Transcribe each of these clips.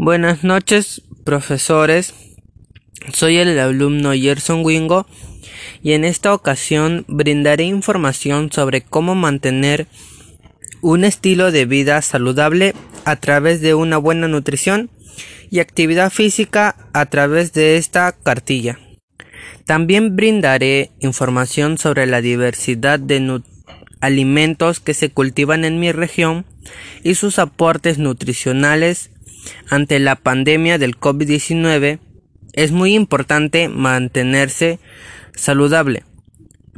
Buenas noches, profesores. Soy el alumno Gerson Wingo y en esta ocasión brindaré información sobre cómo mantener un estilo de vida saludable a través de una buena nutrición y actividad física a través de esta cartilla. También brindaré información sobre la diversidad de alimentos que se cultivan en mi región y sus aportes nutricionales ante la pandemia del COVID-19. Es muy importante mantenerse saludable.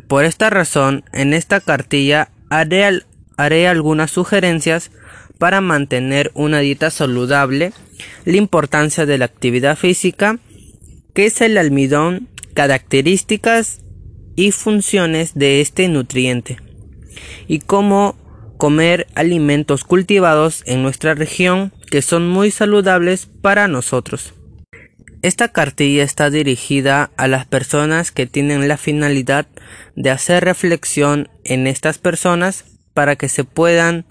Por esta razón, en esta cartilla haré, haré algunas sugerencias para mantener una dieta saludable, la importancia de la actividad física, qué es el almidón, características y funciones de este nutriente, y cómo comer alimentos cultivados en nuestra región que son muy saludables para nosotros. Esta cartilla está dirigida a las personas que tienen la finalidad de hacer reflexión en estas personas para que se puedan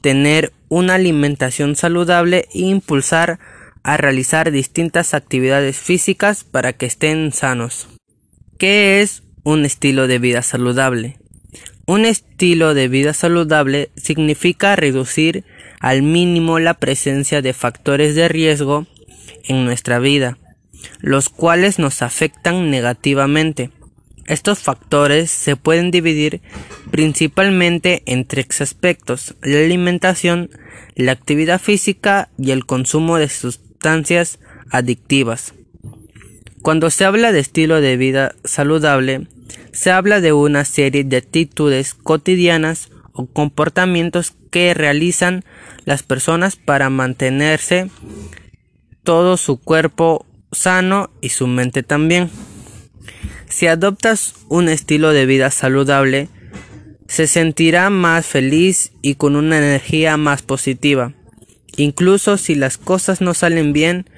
tener una alimentación saludable e impulsar a realizar distintas actividades físicas para que estén sanos. ¿Qué es un estilo de vida saludable? Un estilo de vida saludable significa reducir al mínimo la presencia de factores de riesgo en nuestra vida, los cuales nos afectan negativamente. Estos factores se pueden dividir principalmente en tres aspectos, la alimentación, la actividad física y el consumo de sustancias adictivas. Cuando se habla de estilo de vida saludable, se habla de una serie de actitudes cotidianas comportamientos que realizan las personas para mantenerse todo su cuerpo sano y su mente también. Si adoptas un estilo de vida saludable, se sentirá más feliz y con una energía más positiva. Incluso si las cosas no salen bien,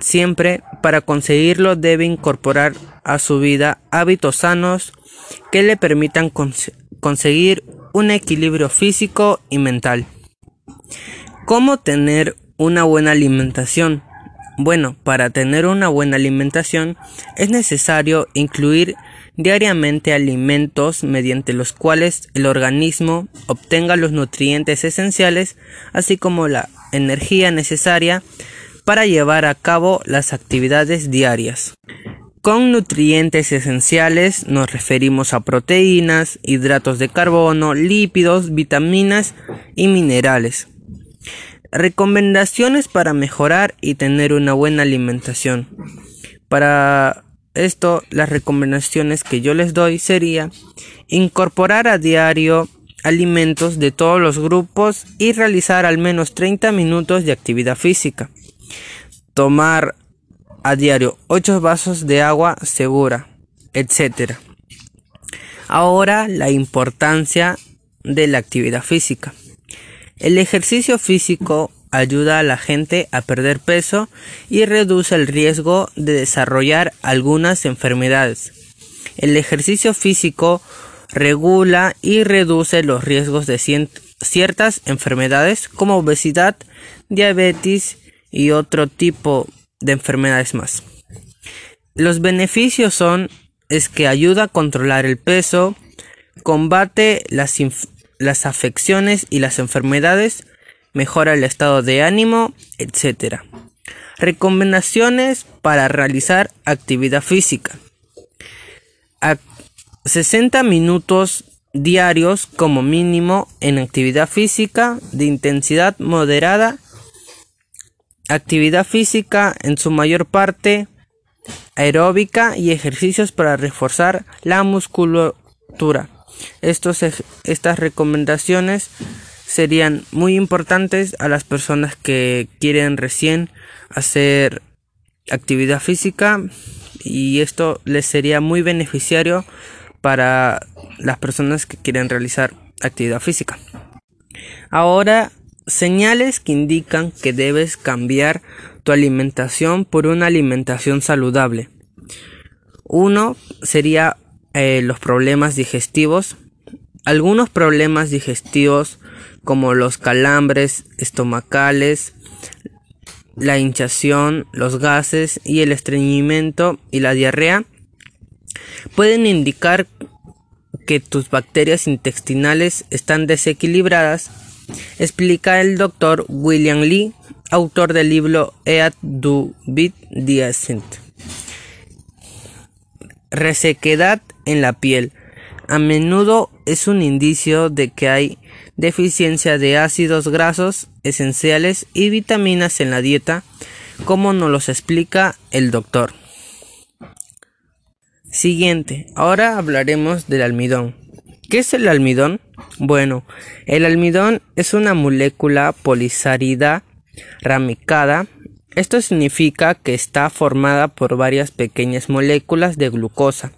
siempre para conseguirlo debe incorporar a su vida hábitos sanos que le permitan conseguir un equilibrio físico y mental. ¿Cómo tener una buena alimentación? Bueno, para tener una buena alimentación es necesario incluir diariamente alimentos mediante los cuales el organismo obtenga los nutrientes esenciales, así como la energía necesaria para llevar a cabo las actividades diarias. Con nutrientes esenciales nos referimos a proteínas, hidratos de carbono, lípidos, vitaminas y minerales. Recomendaciones para mejorar y tener una buena alimentación. Para esto, las recomendaciones que yo les doy sería incorporar a diario alimentos de todos los grupos y realizar al menos 30 minutos de actividad física. Tomar a diario 8 vasos de agua segura, etc. Ahora la importancia de la actividad física. El ejercicio físico ayuda a la gente a perder peso y reduce el riesgo de desarrollar algunas enfermedades. El ejercicio físico regula y reduce los riesgos de ciertas enfermedades como obesidad, diabetes y otro tipo de enfermedades más. Los beneficios son es que ayuda a controlar el peso, combate las, las afecciones y las enfermedades, mejora el estado de ánimo, etc. Recomendaciones para realizar actividad física. A 60 minutos diarios como mínimo en actividad física de intensidad moderada. Actividad física en su mayor parte aeróbica y ejercicios para reforzar la musculatura. Estos, estas recomendaciones serían muy importantes a las personas que quieren recién hacer actividad física y esto les sería muy beneficiario para las personas que quieren realizar actividad física. Ahora, señales que indican que debes cambiar tu alimentación por una alimentación saludable. Uno sería eh, los problemas digestivos. Algunos problemas digestivos como los calambres estomacales, la hinchación, los gases y el estreñimiento y la diarrea pueden indicar que tus bacterias intestinales están desequilibradas, explica el doctor William Lee, autor del libro Eat du Bit Diacent. Resequedad en la piel. A menudo es un indicio de que hay deficiencia de ácidos grasos esenciales y vitaminas en la dieta, como nos los explica el doctor. Siguiente, ahora hablaremos del almidón. ¿Qué es el almidón? Bueno, el almidón es una molécula polisárida ramicada. Esto significa que está formada por varias pequeñas moléculas de glucosa,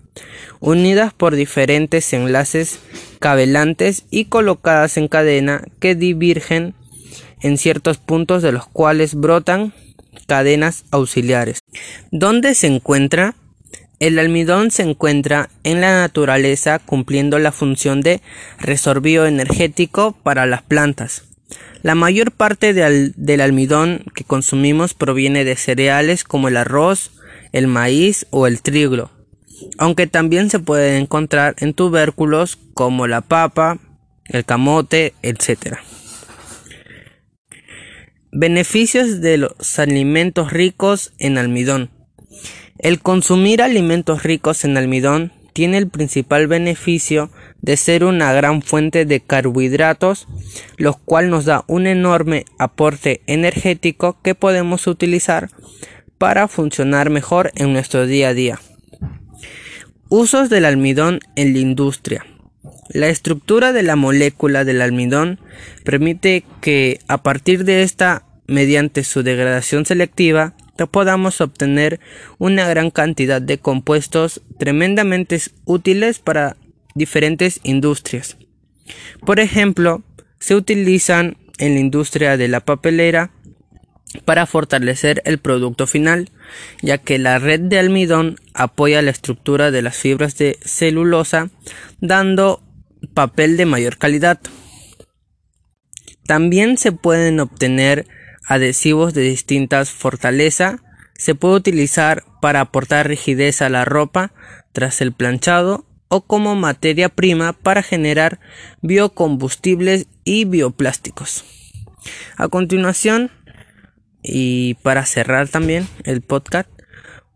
unidas por diferentes enlaces cabelantes y colocadas en cadena que divergen en ciertos puntos de los cuales brotan cadenas auxiliares. ¿Dónde se encuentra? El almidón se encuentra en la naturaleza cumpliendo la función de resorbio energético para las plantas. La mayor parte del almidón que consumimos proviene de cereales como el arroz, el maíz o el trigo, aunque también se puede encontrar en tubérculos como la papa, el camote, etc. Beneficios de los alimentos ricos en almidón. El consumir alimentos ricos en almidón tiene el principal beneficio de ser una gran fuente de carbohidratos, lo cual nos da un enorme aporte energético que podemos utilizar para funcionar mejor en nuestro día a día. Usos del almidón en la industria. La estructura de la molécula del almidón permite que a partir de esta, mediante su degradación selectiva, podamos obtener una gran cantidad de compuestos tremendamente útiles para diferentes industrias. Por ejemplo, se utilizan en la industria de la papelera para fortalecer el producto final, ya que la red de almidón apoya la estructura de las fibras de celulosa, dando papel de mayor calidad. También se pueden obtener adhesivos de distintas fortaleza se puede utilizar para aportar rigidez a la ropa tras el planchado o como materia prima para generar biocombustibles y bioplásticos. A continuación, y para cerrar también el podcast,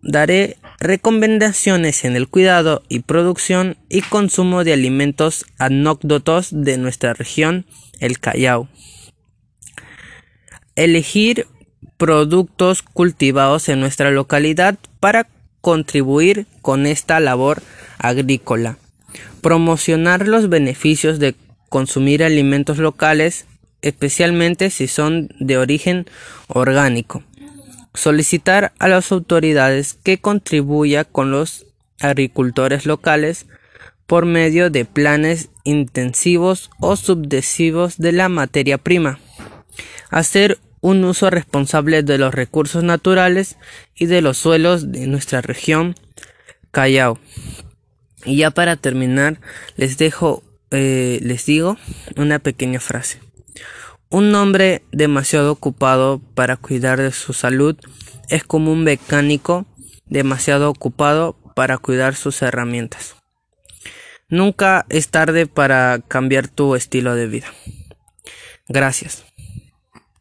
daré recomendaciones en el cuidado y producción y consumo de alimentos anécdotos de nuestra región, el Callao. Elegir productos cultivados en nuestra localidad para contribuir con esta labor agrícola. Promocionar los beneficios de consumir alimentos locales, especialmente si son de origen orgánico. Solicitar a las autoridades que contribuya con los agricultores locales por medio de planes intensivos o subdesivos de la materia prima. Hacer un uso responsable de los recursos naturales y de los suelos de nuestra región Callao. Y ya para terminar, les dejo, eh, les digo una pequeña frase. Un hombre demasiado ocupado para cuidar de su salud es como un mecánico demasiado ocupado para cuidar sus herramientas. Nunca es tarde para cambiar tu estilo de vida. Gracias.